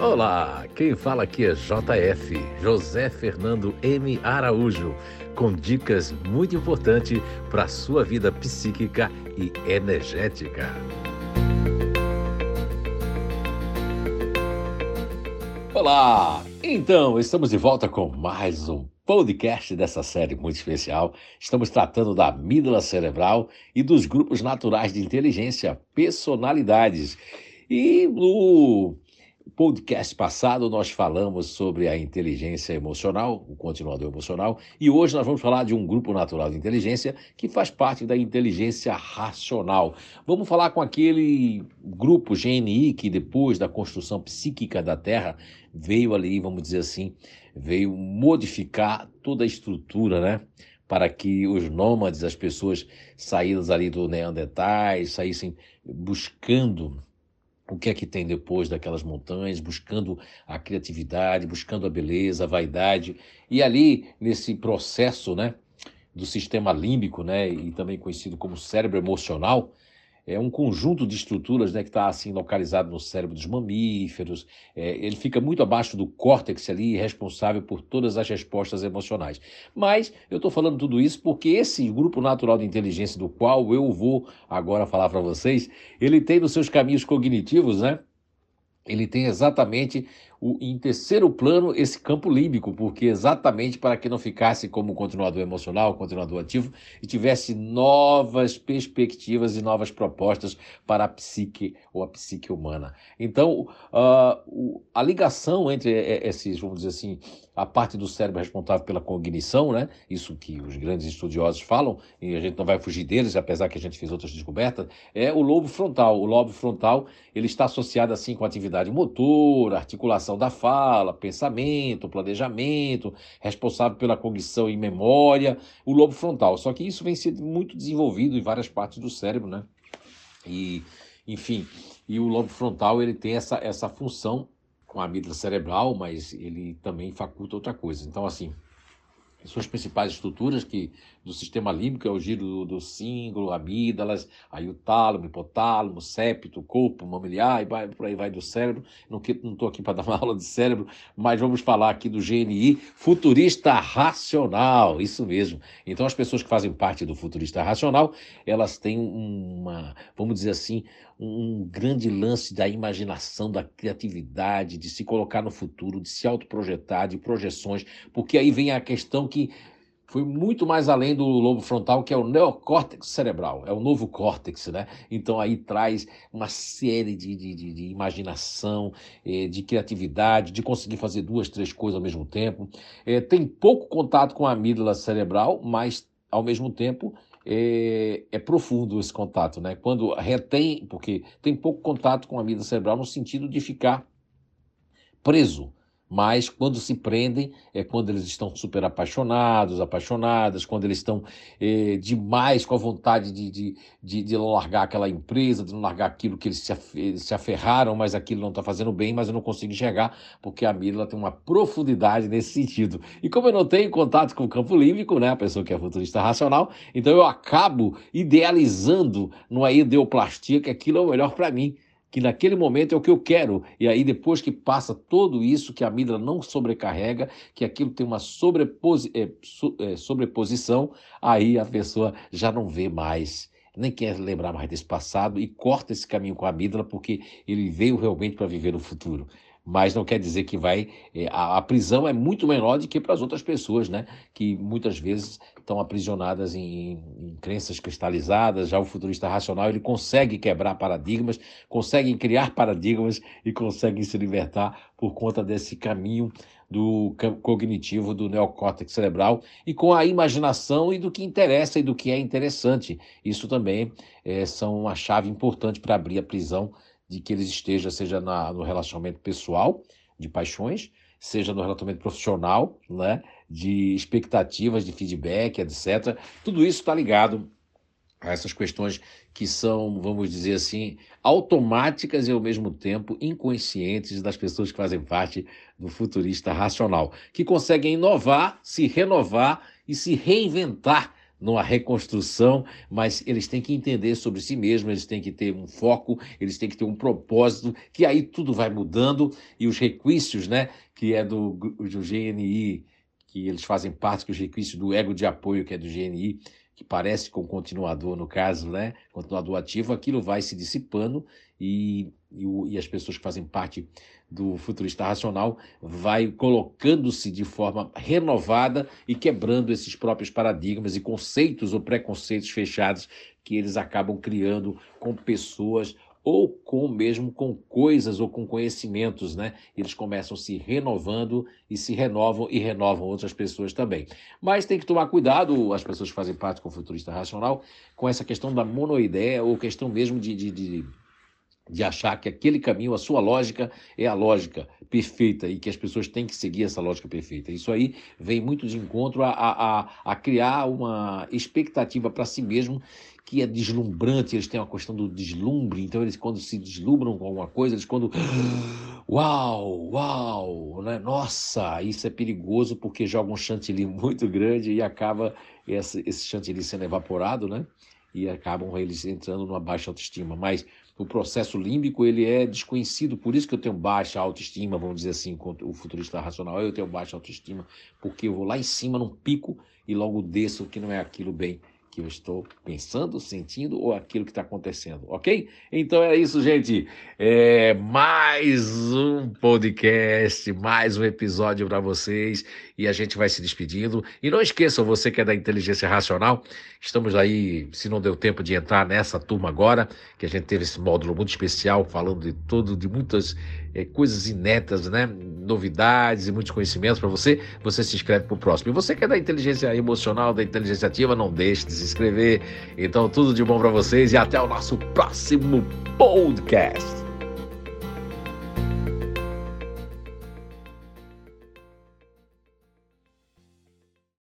Olá, quem fala aqui é JF, José Fernando M. Araújo, com dicas muito importantes para a sua vida psíquica e energética. Olá! Então, estamos de volta com mais um podcast dessa série muito especial. Estamos tratando da amígdala cerebral e dos grupos naturais de inteligência, personalidades. E no podcast passado nós falamos sobre a inteligência emocional, o continuador emocional, e hoje nós vamos falar de um grupo natural de inteligência que faz parte da inteligência racional. Vamos falar com aquele grupo GNI que depois da construção psíquica da Terra veio ali, vamos dizer assim, veio modificar toda a estrutura, né? Para que os nômades, as pessoas saídas ali do Neandertais, saíssem buscando o que é que tem depois daquelas montanhas, buscando a criatividade, buscando a beleza, a vaidade. E ali, nesse processo né, do sistema límbico, né, e também conhecido como cérebro emocional, é um conjunto de estruturas né, que está assim localizado no cérebro dos mamíferos. É, ele fica muito abaixo do córtex ali, responsável por todas as respostas emocionais. Mas eu estou falando tudo isso porque esse grupo natural de inteligência do qual eu vou agora falar para vocês, ele tem nos seus caminhos cognitivos, né? Ele tem exatamente o, em terceiro plano esse campo límbico, porque exatamente para que não ficasse como continuador emocional, continuador ativo, e tivesse novas perspectivas e novas propostas para a psique ou a psique humana. Então, uh, a ligação entre esses, vamos dizer assim, a parte do cérebro responsável pela cognição, né? Isso que os grandes estudiosos falam, e a gente não vai fugir deles, apesar que a gente fez outras descobertas, é o lobo frontal. O lobo frontal, ele está associado assim com atividade motor, articulação da fala, pensamento, planejamento, responsável pela cognição e memória, o lobo frontal. Só que isso vem sendo muito desenvolvido em várias partes do cérebro, né? E, enfim, e o lobo frontal ele tem essa, essa função com a amígdala cerebral, mas ele também faculta outra coisa. Então, assim, suas principais estruturas que do sistema límbico é o giro do, do símbolo, amígdalas, aí o tálamo, hipotálamo, septo, corpo mamiliar, e vai, por aí vai do cérebro. Não estou aqui para dar uma aula de cérebro, mas vamos falar aqui do GNI, futurista racional, isso mesmo. Então as pessoas que fazem parte do futurista racional, elas têm uma, vamos dizer assim, um grande lance da imaginação, da criatividade, de se colocar no futuro, de se autoprojetar, de projeções, porque aí vem a questão que foi muito mais além do lobo frontal, que é o neocórtex cerebral, é o novo córtex, né? Então aí traz uma série de, de, de, imaginação, eh, de criatividade, de conseguir fazer duas, três coisas ao mesmo tempo. Eh, tem pouco contato com a amígdala cerebral, mas ao mesmo tempo é, é, profundo esse contato, né? Quando retém, porque tem pouco contato com a vida cerebral no sentido de ficar preso mas quando se prendem é quando eles estão super apaixonados, apaixonadas, quando eles estão é, demais com a vontade de, de, de, de, largar aquela empresa, de não largar aquilo que eles se, se aferraram, mas aquilo não está fazendo bem, mas eu não consigo enxergar, porque a Mila tem uma profundidade nesse sentido. E como eu não tenho contato com o campo límbico, né, a pessoa que é futurista racional, então eu acabo idealizando numa ideoplastia que aquilo é o melhor para mim que naquele momento é o que eu quero. E aí, depois que passa tudo isso, que a amígdala não sobrecarrega, que aquilo tem uma sobreposi é, so, é, sobreposição, aí a pessoa já não vê mais, nem quer lembrar mais desse passado e corta esse caminho com a amígdala, porque ele veio realmente para viver no futuro mas não quer dizer que vai. É, a, a, prisão é muito menor do que para as outras pessoas, né? Que muitas vezes estão aprisionadas em, em, crenças cristalizadas. Já o futurista racional ele consegue quebrar paradigmas, consegue criar paradigmas e consegue se libertar por conta desse caminho do cognitivo do neocórtex cerebral e com a imaginação e do que interessa e do que é interessante. Isso também é, são uma chave importante para abrir a prisão de que eles estejam, seja na, no relacionamento pessoal, de paixões, seja no relacionamento profissional, né, de expectativas, de feedback, etc. Tudo isso está ligado a essas questões que são, vamos dizer assim, automáticas e ao mesmo tempo inconscientes das pessoas que fazem parte do futurista racional, que conseguem inovar, se renovar e se reinventar numa reconstrução, mas eles têm que entender sobre si mesmos, eles têm que ter um foco, eles têm que ter um propósito, que aí tudo vai mudando e os requisitos, né, que é do, do GNI, que eles fazem parte, que os requisitos do ego de apoio, que é do GNI, que parece com continuador no caso, né, continuador ativo, aquilo vai se dissipando e, e, e as pessoas que fazem parte do futurista racional vai colocando-se de forma renovada e quebrando esses próprios paradigmas e conceitos ou preconceitos fechados que eles acabam criando com pessoas ou com mesmo com coisas ou com conhecimentos, né? Eles começam se renovando e se renovam e renovam outras pessoas também. Mas tem que tomar cuidado, as pessoas que fazem parte do futurista racional, com essa questão da monoideia ou questão mesmo de, de, de de achar que aquele caminho, a sua lógica, é a lógica perfeita e que as pessoas têm que seguir essa lógica perfeita. Isso aí vem muito de encontro a, a, a criar uma expectativa para si mesmo que é deslumbrante, eles têm uma questão do deslumbre, então eles quando se deslumbram com alguma coisa, eles quando uau, uau, né? nossa, isso é perigoso porque joga um chantilly muito grande e acaba esse, esse chantilly sendo evaporado, né? E acabam eles entrando numa baixa autoestima, mas o processo límbico ele é desconhecido, por isso que eu tenho baixa autoestima, vamos dizer assim, o futurista racional, eu tenho baixa autoestima, porque eu vou lá em cima num pico e logo desço que não é aquilo bem que eu estou pensando, sentindo ou aquilo que está acontecendo, ok? Então é isso, gente. É mais um podcast, mais um episódio para vocês e a gente vai se despedindo. E não esqueçam, você que é da inteligência racional, estamos aí, se não deu tempo de entrar nessa turma agora, que a gente teve esse módulo muito especial, falando de tudo, de muitas é, coisas inéditas, né? Novidades e muitos conhecimentos para você, você se inscreve para o próximo. E você que é da inteligência emocional, da inteligência ativa, não deixe de se inscrever. Então, tudo de bom para vocês e até o nosso próximo podcast.